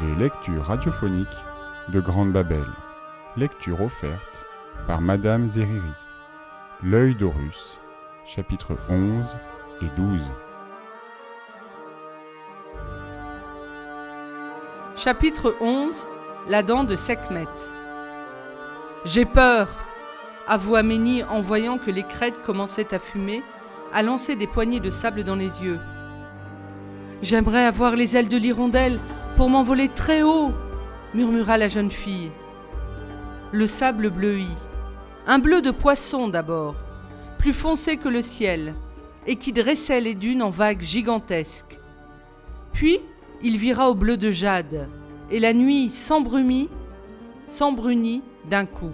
Les lectures radiophoniques de Grande Babel. Lecture offerte par Madame Zeriri. L'œil d'Horus, chapitres 11 et 12. Chapitre 11 La dent de Sekhmet. J'ai peur, avoua Méni en voyant que les crêtes commençaient à fumer, à lancer des poignées de sable dans les yeux. J'aimerais avoir les ailes de l'hirondelle pour m'envoler très haut, murmura la jeune fille. Le sable bleuit. Un bleu de poisson d'abord, plus foncé que le ciel, et qui dressait les dunes en vagues gigantesques. Puis il vira au bleu de jade, et la nuit s'embrumit, s'embrunit d'un coup.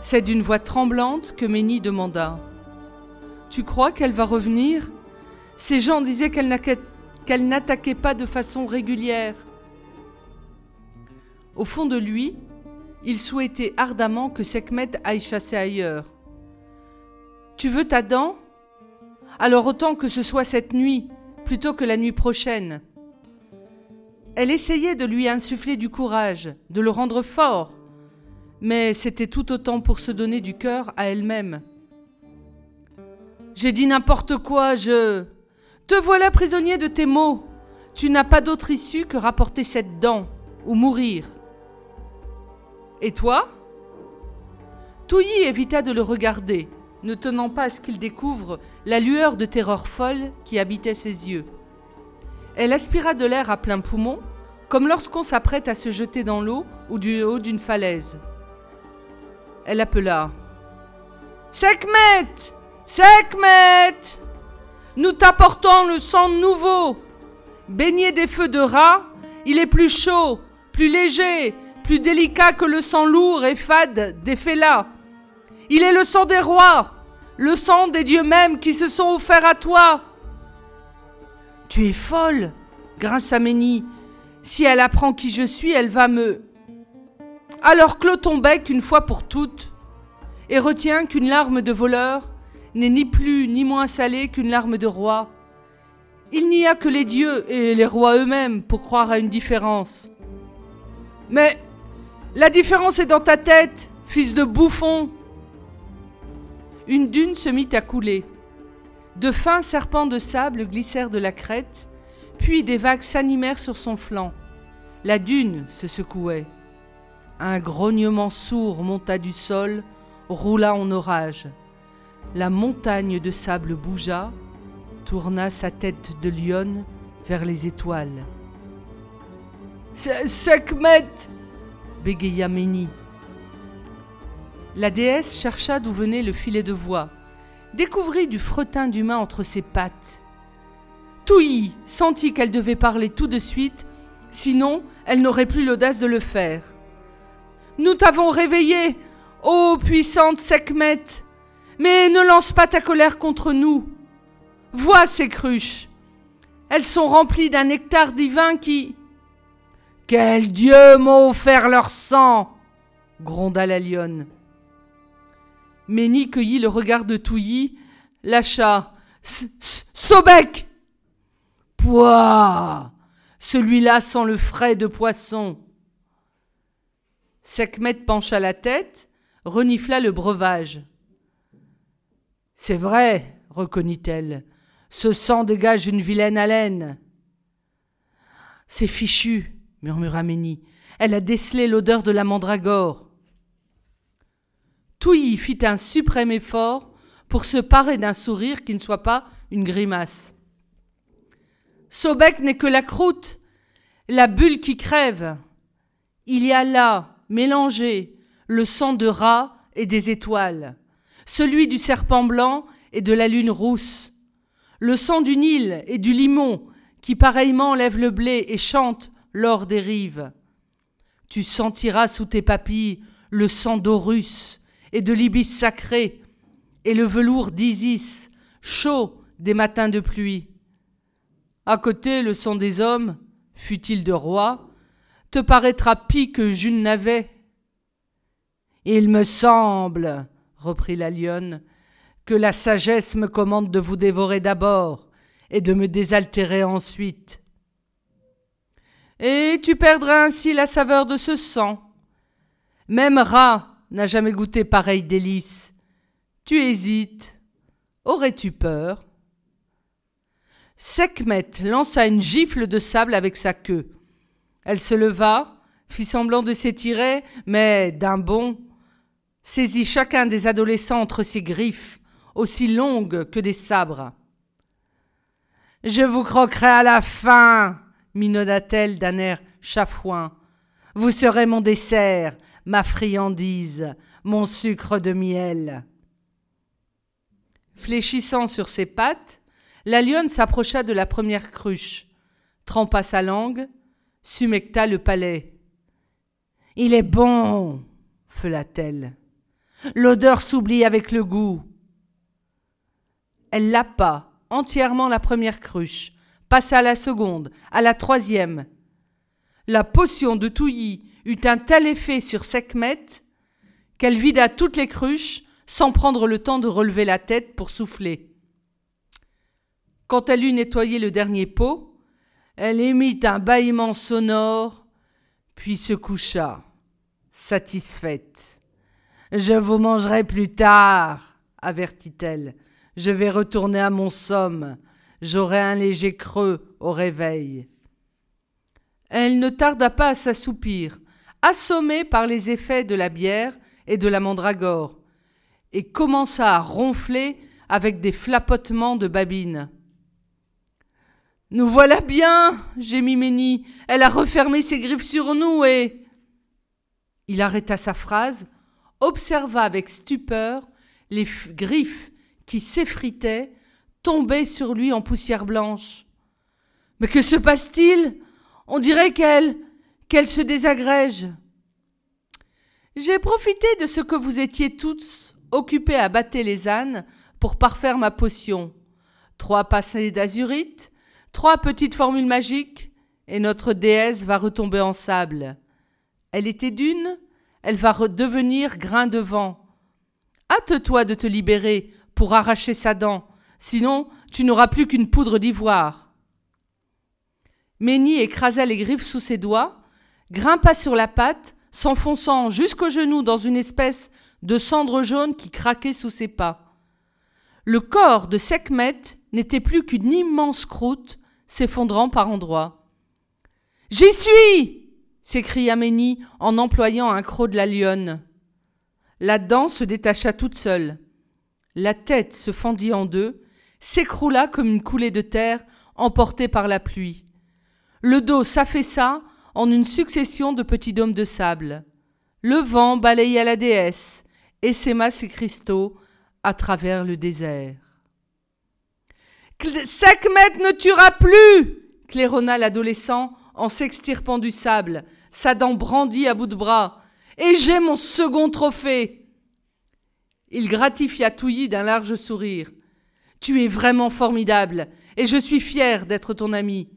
C'est d'une voix tremblante que Ménie demanda Tu crois qu'elle va revenir? Ces gens disaient qu'elle n'attaquait pas de façon régulière. Au fond de lui, il souhaitait ardemment que Sekhmet aille chasser ailleurs. Tu veux ta dent? Alors autant que ce soit cette nuit, plutôt que la nuit prochaine. Elle essayait de lui insuffler du courage, de le rendre fort, mais c'était tout autant pour se donner du cœur à elle-même. J'ai dit n'importe quoi, je... Te voilà prisonnier de tes mots. Tu n'as pas d'autre issue que rapporter cette dent, ou mourir. Et toi? Touilly évita de le regarder, ne tenant pas à ce qu'il découvre la lueur de terreur folle qui habitait ses yeux. Elle aspira de l'air à plein poumon, comme lorsqu'on s'apprête à se jeter dans l'eau ou du haut d'une falaise. Elle appela Sekhmet Sekhmet Nous t'apportons le sang nouveau. Baigné des feux de rat, il est plus chaud, plus léger, plus délicat que le sang lourd et fade des félats. Il est le sang des rois, le sang des dieux mêmes qui se sont offerts à toi. Tu es folle, grinça Ménie. Si elle apprend qui je suis, elle va me. Alors clôt ton bec une fois pour toutes, et retiens qu'une larme de voleur n'est ni plus ni moins salée qu'une larme de roi. Il n'y a que les dieux et les rois eux-mêmes pour croire à une différence. Mais la différence est dans ta tête, fils de bouffon. Une dune se mit à couler. De fins serpents de sable glissèrent de la crête, puis des vagues s'animèrent sur son flanc. La dune se secouait. Un grognement sourd monta du sol, roula en orage. La montagne de sable bougea, tourna sa tête de lionne vers les étoiles. Sekhmet bégaya Ménie. La déesse chercha d'où venait le filet de voix, découvrit du fretin d'humain entre ses pattes. Touilly sentit qu'elle devait parler tout de suite, sinon elle n'aurait plus l'audace de le faire. Nous t'avons réveillé, ô puissante Sekhmet, mais ne lance pas ta colère contre nous. Vois ces cruches. Elles sont remplies d'un nectar divin qui, quel dieu m'a offert leur sang gronda la lionne. Ménie cueillit le regard de Touilly, lâcha. Sobek Pouah Celui-là sent le frais de poisson. Sekhmet pencha la tête, renifla le breuvage. C'est vrai, reconnut-elle, ce sang dégage une vilaine haleine. C'est fichu, murmura Ménie. Elle a décelé l'odeur de la mandragore. Touilly fit un suprême effort pour se parer d'un sourire qui ne soit pas une grimace. Sobek n'est que la croûte, la bulle qui crève. Il y a là, mélangé, le sang de rat et des étoiles, celui du serpent blanc et de la lune rousse, le sang du Nil et du limon qui pareillement lève le blé et chante l'or des rives. Tu sentiras sous tes papilles le sang d'Horus et de l'ibis sacré, et le velours d'Isis, chaud des matins de pluie. À côté, le sang des hommes, fut-il de roi, te paraîtra pis que June n'avait. Il me semble, reprit la lionne, que la sagesse me commande de vous dévorer d'abord et de me désaltérer ensuite. et tu perdrais ainsi la saveur de ce sang. Même rat n'a jamais goûté pareil délice. Tu hésites. Aurais-tu peur? Sekhmet lança une gifle de sable avec sa queue. Elle se leva, fit semblant de s'étirer, mais d'un bond, saisit chacun des adolescents entre ses griffes, aussi longues que des sabres. Je vous croquerai à la fin, minauda-t-elle d'un air chafouin. Vous serez mon dessert, ma friandise, mon sucre de miel. Fléchissant sur ses pattes, la lionne s'approcha de la première cruche, trempa sa langue, sumecta le palais. Il est bon, feula-t-elle. L'odeur s'oublie avec le goût. Elle lapa entièrement la première cruche, passa à la seconde, à la troisième. La potion de Touilly eut un tel effet sur Sekhmet qu'elle vida toutes les cruches sans prendre le temps de relever la tête pour souffler. Quand elle eut nettoyé le dernier pot, elle émit un bâillement sonore, puis se coucha, satisfaite. Je vous mangerai plus tard, avertit-elle. Je vais retourner à mon somme. J'aurai un léger creux au réveil. Elle ne tarda pas à s'assoupir, assommée par les effets de la bière et de la mandragore, et commença à ronfler avec des flapotements de babine. Nous voilà bien, gémit Ménie. Elle a refermé ses griffes sur nous et. Il arrêta sa phrase, observa avec stupeur les griffes qui s'effritaient, tombaient sur lui en poussière blanche. Mais que se passe-t-il? On dirait qu'elle. qu'elle se désagrège. J'ai profité de ce que vous étiez tous occupés à battre les ânes pour parfaire ma potion. Trois passés d'azurite, trois petites formules magiques, et notre déesse va retomber en sable. Elle était d'une, elle va redevenir grain de vent. Hâte-toi de te libérer pour arracher sa dent, sinon tu n'auras plus qu'une poudre d'ivoire. Ménie écrasa les griffes sous ses doigts, grimpa sur la patte, s'enfonçant jusqu'au genou dans une espèce de cendre jaune qui craquait sous ses pas. Le corps de Sekhmet n'était plus qu'une immense croûte s'effondrant par endroits. J'y suis s'écria Ménie en employant un croc de la lionne. La dent se détacha toute seule. La tête se fendit en deux, s'écroula comme une coulée de terre emportée par la pluie. Le dos s'affaissa en une succession de petits dômes de sable. Le vent balaya la déesse, et s'aima ses cristaux à travers le désert. Sekhmet ne tuera plus claironna l'adolescent en s'extirpant du sable, sa dent brandie à bout de bras. Et j'ai mon second trophée. Il gratifia Touilly d'un large sourire. Tu es vraiment formidable, et je suis fier d'être ton ami.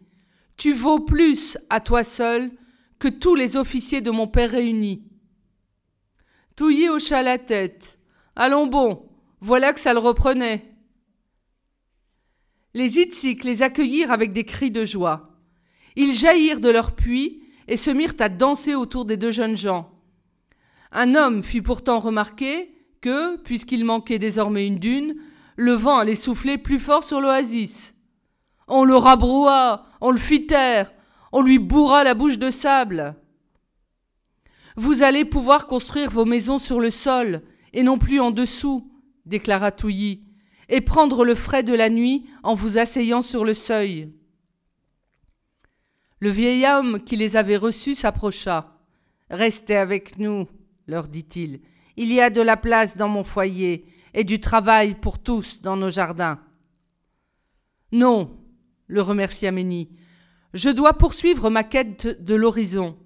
Tu vaux plus à toi seul que tous les officiers de mon père réunis. Touilly hocha la tête. Allons bon, voilà que ça le reprenait. Les Itziques les accueillirent avec des cris de joie. Ils jaillirent de leur puits et se mirent à danser autour des deux jeunes gens. Un homme fit pourtant remarquer que, puisqu'il manquait désormais une dune, le vent allait souffler plus fort sur l'oasis. On le rabroua, on le fit taire, on lui bourra la bouche de sable. Vous allez pouvoir construire vos maisons sur le sol, et non plus en dessous, déclara Touilly, et prendre le frais de la nuit en vous asseyant sur le seuil. Le vieil homme qui les avait reçus s'approcha. Restez avec nous, leur dit-il. Il y a de la place dans mon foyer et du travail pour tous dans nos jardins. Non, le remercia Ménie. Je dois poursuivre ma quête de l'horizon.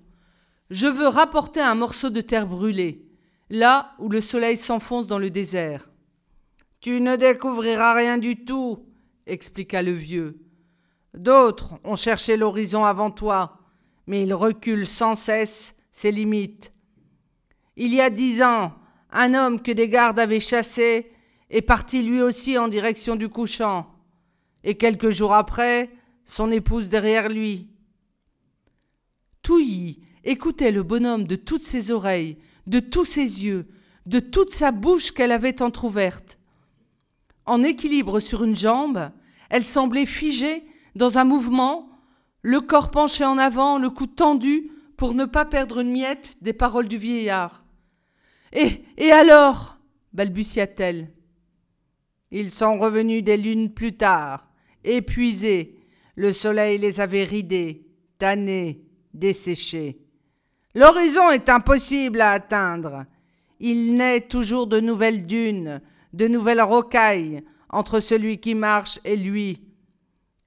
Je veux rapporter un morceau de terre brûlée, là où le soleil s'enfonce dans le désert. Tu ne découvriras rien du tout, expliqua le vieux. D'autres ont cherché l'horizon avant toi, mais ils reculent sans cesse ses limites. Il y a dix ans, un homme que des gardes avaient chassé est parti lui aussi en direction du couchant, et quelques jours après, son épouse derrière lui. Touilly écoutait le bonhomme de toutes ses oreilles, de tous ses yeux, de toute sa bouche qu'elle avait entr'ouverte. En équilibre sur une jambe, elle semblait figée dans un mouvement, le corps penché en avant, le cou tendu pour ne pas perdre une miette des paroles du vieillard. Et, et alors balbutia-t-elle. Ils sont revenus des lunes plus tard, épuisés. Le soleil les avait ridés, tannés, desséchés. L'horizon est impossible à atteindre. Il naît toujours de nouvelles dunes, de nouvelles rocailles entre celui qui marche et lui.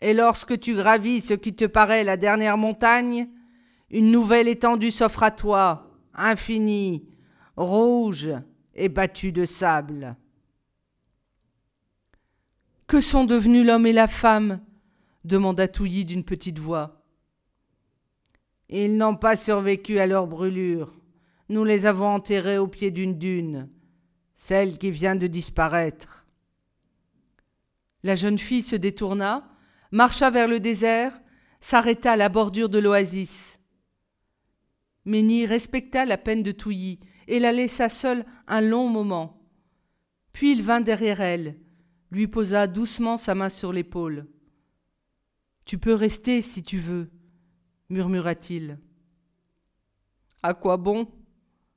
Et lorsque tu gravis ce qui te paraît la dernière montagne, une nouvelle étendue s'offre à toi, infinie, rouge et battue de sable. Que sont devenus l'homme et la femme demanda Touilly d'une petite voix. Ils n'ont pas survécu à leur brûlure. Nous les avons enterrés au pied d'une dune, celle qui vient de disparaître. La jeune fille se détourna, marcha vers le désert, s'arrêta à la bordure de l'oasis. Ménie respecta la peine de Touilly et la laissa seule un long moment. Puis il vint derrière elle, lui posa doucement sa main sur l'épaule. Tu peux rester si tu veux, murmura-t-il. À quoi bon?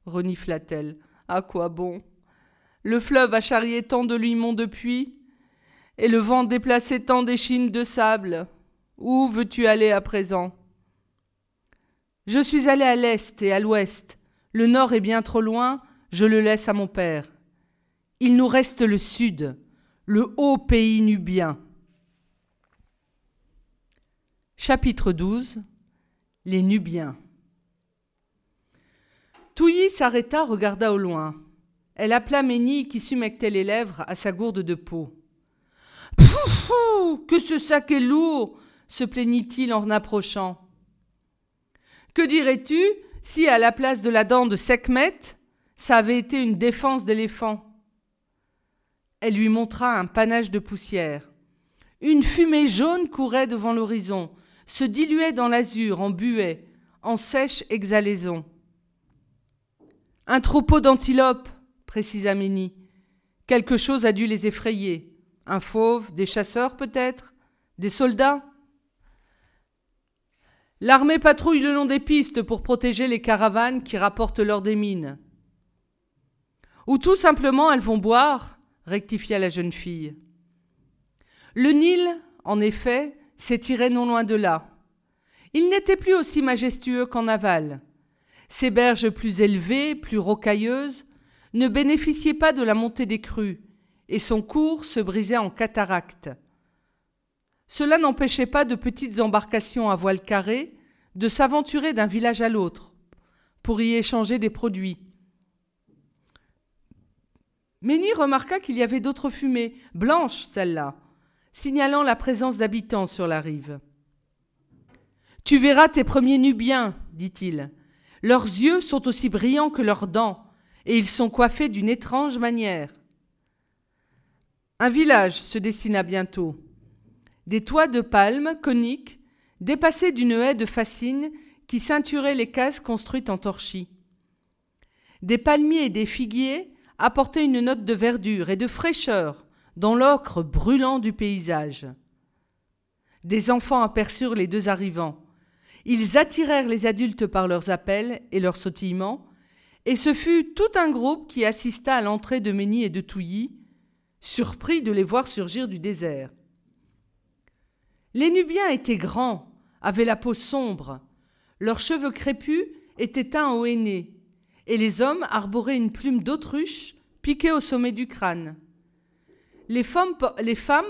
renifla-t-elle. À quoi bon? Le fleuve a charrié tant de limons depuis, et le vent déplacé tant d'échines de sable. Où veux-tu aller à présent? Je suis allé à l'est et à l'ouest. Le nord est bien trop loin, je le laisse à mon père. Il nous reste le sud, le haut pays nubien. Chapitre 12 Les Nubiens Touilly s'arrêta, regarda au loin. Elle appela Ménie qui sumectait les lèvres à sa gourde de peau. Que ce sac est lourd se plaignit-il en approchant. Que dirais-tu si, à la place de la dent de Sekhmet, ça avait été une défense d'éléphant? Elle lui montra un panache de poussière. Une fumée jaune courait devant l'horizon, se diluait dans l'azur en buée, en sèche exhalaison. Un troupeau d'antilopes, précisa Ménie. Quelque chose a dû les effrayer. Un fauve, des chasseurs peut-être? Des soldats? L'armée patrouille le long des pistes pour protéger les caravanes qui rapportent l'or des mines. Ou tout simplement elles vont boire, rectifia la jeune fille. Le Nil, en effet, s'étirait non loin de là. Il n'était plus aussi majestueux qu'en aval. Ses berges plus élevées, plus rocailleuses, ne bénéficiaient pas de la montée des crues, et son cours se brisait en cataracte. Cela n'empêchait pas de petites embarcations à voile carré de s'aventurer d'un village à l'autre pour y échanger des produits. Ménie remarqua qu'il y avait d'autres fumées, blanches celles-là, signalant la présence d'habitants sur la rive. Tu verras tes premiers Nubiens, dit-il. Leurs yeux sont aussi brillants que leurs dents, et ils sont coiffés d'une étrange manière. Un village se dessina bientôt. Des toits de palmes coniques, dépassés d'une haie de fascines qui ceinturaient les cases construites en torchis. Des palmiers et des figuiers apportaient une note de verdure et de fraîcheur dans l'ocre brûlant du paysage. Des enfants aperçurent les deux arrivants. Ils attirèrent les adultes par leurs appels et leurs sautillements, et ce fut tout un groupe qui assista à l'entrée de Ménie et de Touilly, surpris de les voir surgir du désert. Les Nubiens étaient grands, avaient la peau sombre, leurs cheveux crépus étaient teints au henné, et les hommes arboraient une plume d'autruche piquée au sommet du crâne. Les femmes,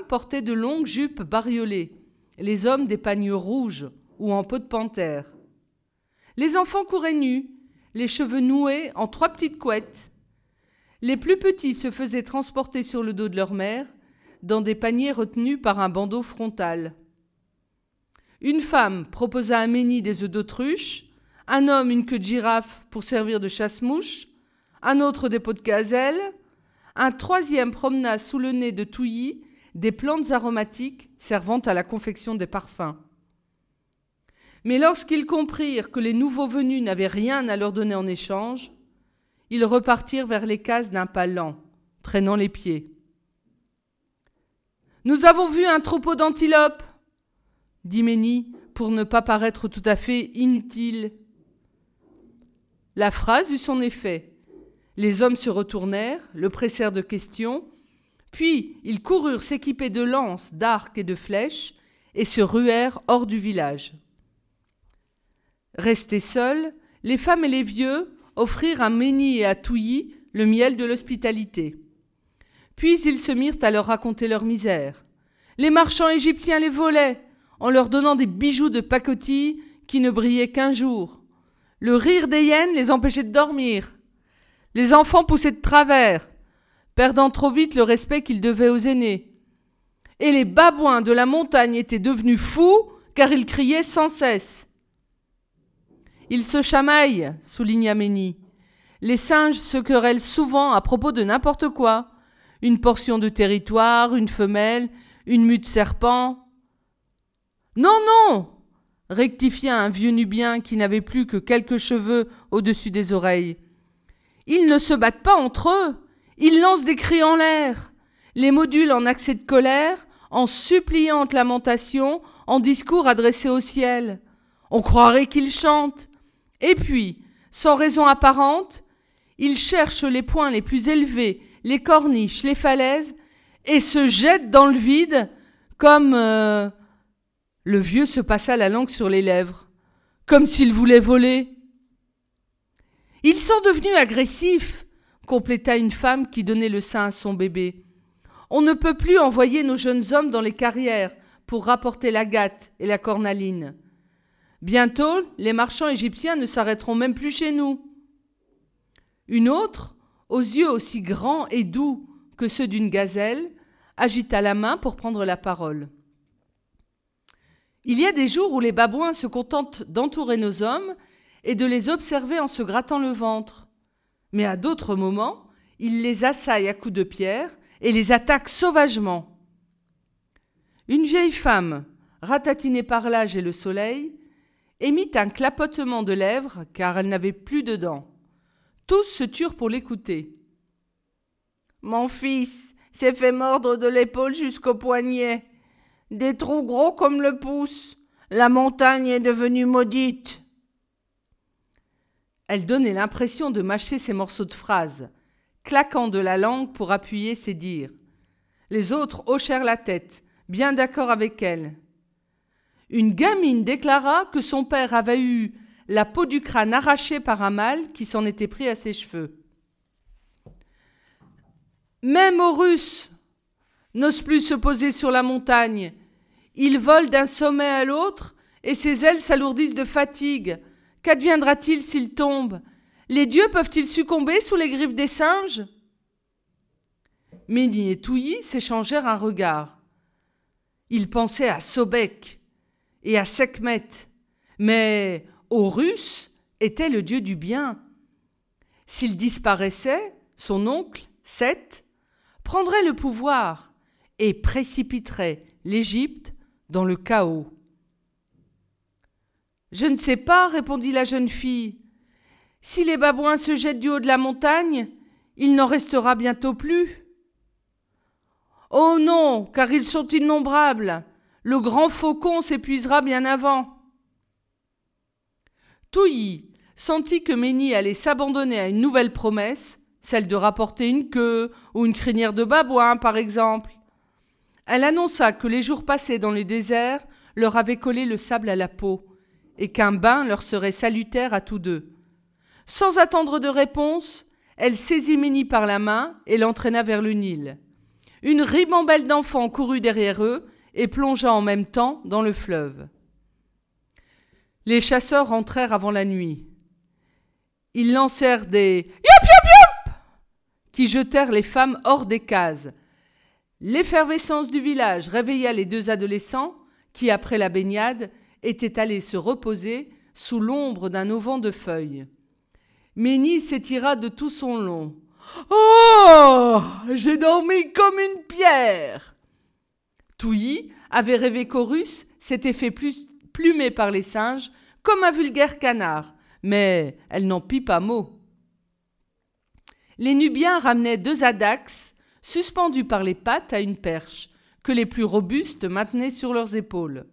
portaient de longues jupes bariolées, les hommes des pagnes rouges ou en peau de panthère. Les enfants couraient nus, les cheveux noués en trois petites couettes, les plus petits se faisaient transporter sur le dos de leur mère, dans des paniers retenus par un bandeau frontal. Une femme proposa à Ménie des œufs d'autruche, un homme une queue de girafe pour servir de chasse-mouche, un autre des pots de gazelle, un troisième promena sous le nez de Touilly des plantes aromatiques servant à la confection des parfums. Mais lorsqu'ils comprirent que les nouveaux venus n'avaient rien à leur donner en échange, ils repartirent vers les cases d'un pas lent, traînant les pieds. Nous avons vu un troupeau d'antilopes, dit Ménie, pour ne pas paraître tout à fait inutile. La phrase eut son effet. Les hommes se retournèrent, le pressèrent de questions, puis ils coururent s'équiper de lances, d'arcs et de flèches, et se ruèrent hors du village. Restés seuls, les femmes et les vieux offrirent à Méni et à Touilly le miel de l'hospitalité. Puis ils se mirent à leur raconter leur misère. Les marchands égyptiens les volaient, en leur donnant des bijoux de pacotille qui ne brillaient qu'un jour. Le rire des hyènes les empêchait de dormir. Les enfants poussaient de travers, perdant trop vite le respect qu'ils devaient aux aînés. Et les babouins de la montagne étaient devenus fous car ils criaient sans cesse. Ils se chamaillent, souligna Ménie. Les singes se querellent souvent à propos de n'importe quoi. Une portion de territoire, une femelle, une mue serpent. Non, non rectifia un vieux nubien qui n'avait plus que quelques cheveux au-dessus des oreilles. Ils ne se battent pas entre eux. Ils lancent des cris en l'air, les modules en accès de colère, en suppliantes lamentations, en discours adressés au ciel. On croirait qu'ils chantent. Et puis, sans raison apparente, ils cherchent les points les plus élevés, les corniches, les falaises, et se jettent dans le vide comme... Euh, le vieux se passa la langue sur les lèvres, comme s'il voulait voler. Ils sont devenus agressifs, compléta une femme qui donnait le sein à son bébé. On ne peut plus envoyer nos jeunes hommes dans les carrières pour rapporter la gâte et la cornaline. Bientôt, les marchands égyptiens ne s'arrêteront même plus chez nous. Une autre, aux yeux aussi grands et doux que ceux d'une gazelle, agita la main pour prendre la parole. Il y a des jours où les babouins se contentent d'entourer nos hommes et de les observer en se grattant le ventre. Mais à d'autres moments, ils les assaillent à coups de pierre et les attaquent sauvagement. Une vieille femme, ratatinée par l'âge et le soleil, émit un clapotement de lèvres car elle n'avait plus de dents. Tous se turent pour l'écouter. Mon fils s'est fait mordre de l'épaule jusqu'au poignet. Des trous gros comme le pouce. La montagne est devenue maudite. Elle donnait l'impression de mâcher ses morceaux de phrases, claquant de la langue pour appuyer ses dires. Les autres hochèrent la tête, bien d'accord avec elle. Une gamine déclara que son père avait eu la peau du crâne arrachée par un mâle qui s'en était pris à ses cheveux. Même Horus n'ose plus se poser sur la montagne. Il vole d'un sommet à l'autre et ses ailes s'alourdissent de fatigue. Qu'adviendra-t-il s'il tombe Les dieux peuvent-ils succomber sous les griffes des singes? Méni et Touilly s'échangèrent un regard. Ils pensaient à Sobek, et à Sekhmet. Mais Horus était le dieu du bien. S'il disparaissait, son oncle, Seth, prendrait le pouvoir et précipiterait l'Égypte dans le chaos. Je ne sais pas, répondit la jeune fille. Si les babouins se jettent du haut de la montagne, il n'en restera bientôt plus. Oh non, car ils sont innombrables. Le grand faucon s'épuisera bien avant. Touilly sentit que Ménie allait s'abandonner à une nouvelle promesse, celle de rapporter une queue ou une crinière de babouin, par exemple. Elle annonça que les jours passés dans le désert leur avaient collé le sable à la peau, et qu'un bain leur serait salutaire à tous deux. Sans attendre de réponse, elle saisit Ménie par la main et l'entraîna vers le Nil. Une ribambelle d'enfants courut derrière eux et plongea en même temps dans le fleuve. Les chasseurs rentrèrent avant la nuit. Ils lancèrent des yop yop yop qui jetèrent les femmes hors des cases. L'effervescence du village réveilla les deux adolescents qui, après la baignade, étaient allés se reposer sous l'ombre d'un auvent de feuilles. Ménie s'étira de tout son long. Oh J'ai dormi comme une pierre Touilly avait rêvé qu'Horus s'était fait plus, plumée par les singes comme un vulgaire canard, mais elle n'en pie pas mot. Les Nubiens ramenaient deux adax suspendus par les pattes à une perche, que les plus robustes maintenaient sur leurs épaules.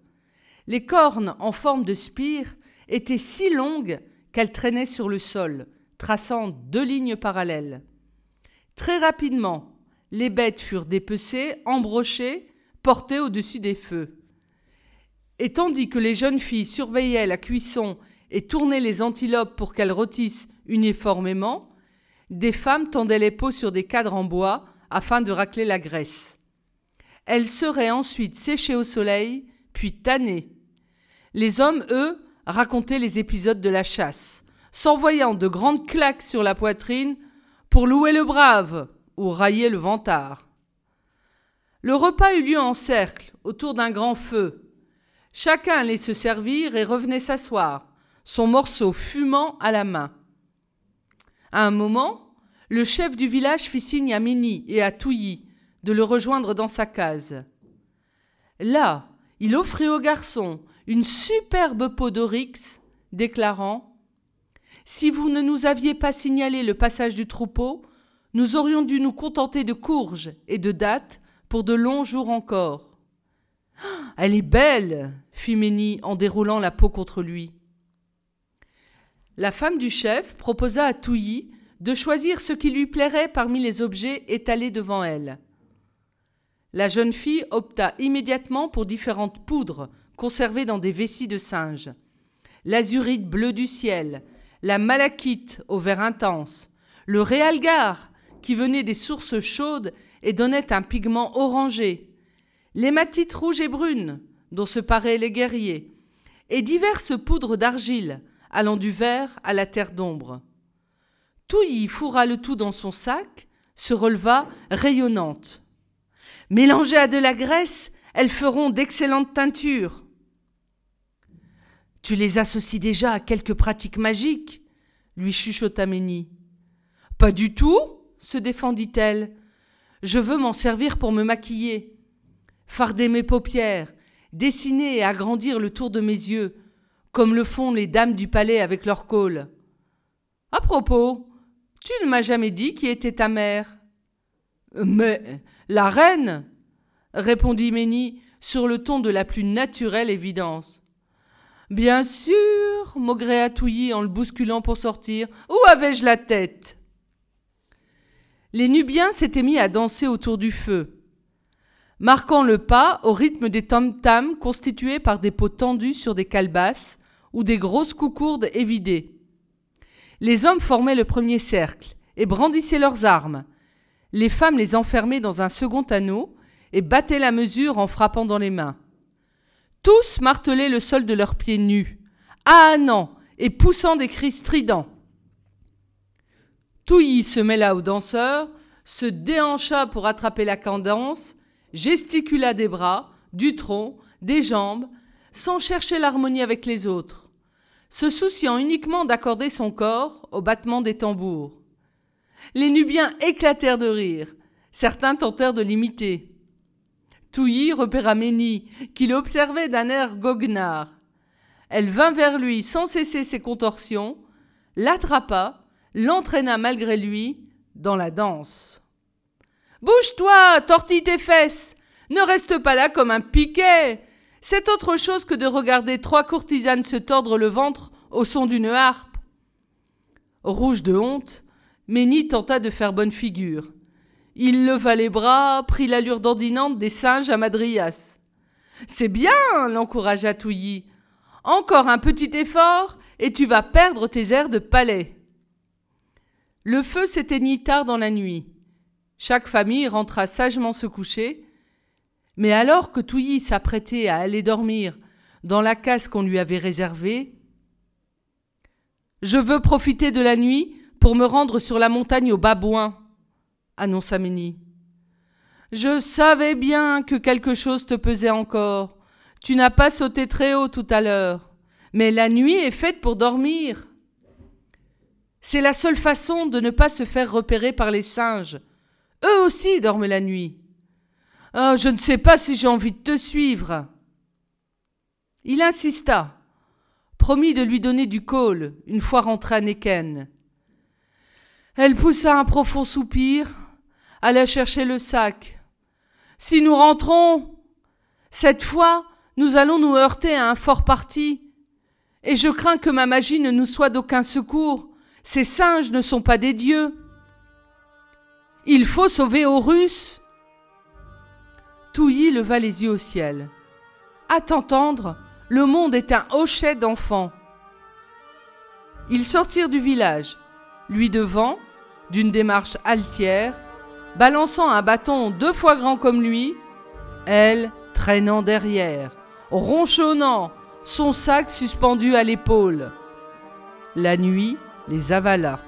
Les cornes en forme de spire étaient si longues qu'elles traînaient sur le sol, traçant deux lignes parallèles. Très rapidement, les bêtes furent dépecées, embrochées, portées au-dessus des feux. Et tandis que les jeunes filles surveillaient la cuisson et tournaient les antilopes pour qu'elles rôtissent uniformément, des femmes tendaient les peaux sur des cadres en bois afin de racler la graisse. Elles seraient ensuite séchées au soleil, puis tannées. Les hommes, eux, racontaient les épisodes de la chasse, s'envoyant de grandes claques sur la poitrine pour louer le brave ou railler le vantard. Le repas eut lieu en cercle, autour d'un grand feu. Chacun allait se servir et revenait s'asseoir, son morceau fumant à la main. À un moment, le chef du village fit signe à Mini et à Touilly de le rejoindre dans sa case. Là, il offrit au garçon une superbe peau d'oryx, déclarant Si vous ne nous aviez pas signalé le passage du troupeau, nous aurions dû nous contenter de courges et de dattes pour de longs jours encore. Ah, elle est belle, fit Ménie en déroulant la peau contre lui. La femme du chef proposa à Touilly de choisir ce qui lui plairait parmi les objets étalés devant elle. La jeune fille opta immédiatement pour différentes poudres conservées dans des vessies de singe. L'azurite bleu du ciel, la malachite au vert intense, le réalgar qui venait des sources chaudes et donnait un pigment orangé, l'hématite rouge et brune dont se paraient les guerriers, et diverses poudres d'argile allant du vert à la terre d'ombre. Touilly fourra le tout dans son sac, se releva rayonnante. Mélangées à de la graisse, elles feront d'excellentes teintures. Tu les associes déjà à quelques pratiques magiques lui chuchota Ménie. Pas du tout, se défendit-elle. Je veux m'en servir pour me maquiller, farder mes paupières, dessiner et agrandir le tour de mes yeux, comme le font les dames du palais avec leur col. À propos, tu ne m'as jamais dit qui était ta mère. Mais la reine, répondit Ménie sur le ton de la plus naturelle évidence. Bien sûr, maugréa Touilly en le bousculant pour sortir. Où avais-je la tête? Les Nubiens s'étaient mis à danser autour du feu, marquant le pas au rythme des tam-tams constitués par des pots tendus sur des calebasses ou des grosses coucourdes évidées. Les hommes formaient le premier cercle et brandissaient leurs armes. Les femmes les enfermaient dans un second anneau et battaient la mesure en frappant dans les mains. Tous martelaient le sol de leurs pieds nus, ahannant et poussant des cris stridents. Touilly se mêla aux danseurs, se déhancha pour attraper la cadence, gesticula des bras, du tronc, des jambes, sans chercher l'harmonie avec les autres, se souciant uniquement d'accorder son corps au battement des tambours. Les Nubiens éclatèrent de rire, certains tentèrent de l'imiter. Touilly repéra Ménie, qui l'observait d'un air goguenard. Elle vint vers lui sans cesser ses contorsions, l'attrapa, l'entraîna malgré lui dans la danse. Bouge-toi, tortille tes fesses, ne reste pas là comme un piquet, c'est autre chose que de regarder trois courtisanes se tordre le ventre au son d'une harpe. Rouge de honte, Ménie tenta de faire bonne figure. Il leva les bras, prit l'allure dandinante des singes à Madrias. C'est bien, l'encouragea Touilly. Encore un petit effort, et tu vas perdre tes airs de palais. Le feu s'éteignit tard dans la nuit. Chaque famille rentra sagement se coucher, mais alors que Touilly s'apprêtait à aller dormir dans la case qu'on lui avait réservée, Je veux profiter de la nuit pour me rendre sur la montagne au babouin, annonça Ménie. Je savais bien que quelque chose te pesait encore. Tu n'as pas sauté très haut tout à l'heure. Mais la nuit est faite pour dormir. C'est la seule façon de ne pas se faire repérer par les singes. Eux aussi dorment la nuit. Oh, je ne sais pas si j'ai envie de te suivre. Il insista, promit de lui donner du col une fois rentré à Neken. Elle poussa un profond soupir, alla chercher le sac. Si nous rentrons, cette fois, nous allons nous heurter à un fort parti, et je crains que ma magie ne nous soit d'aucun secours. Ces singes ne sont pas des dieux. Il faut sauver Horus. Touilly leva les yeux au ciel. À t'entendre, le monde est un hochet d'enfants. Ils sortirent du village, lui devant, d'une démarche altière, balançant un bâton deux fois grand comme lui, elle traînant derrière, ronchonnant, son sac suspendu à l'épaule. La nuit les avala.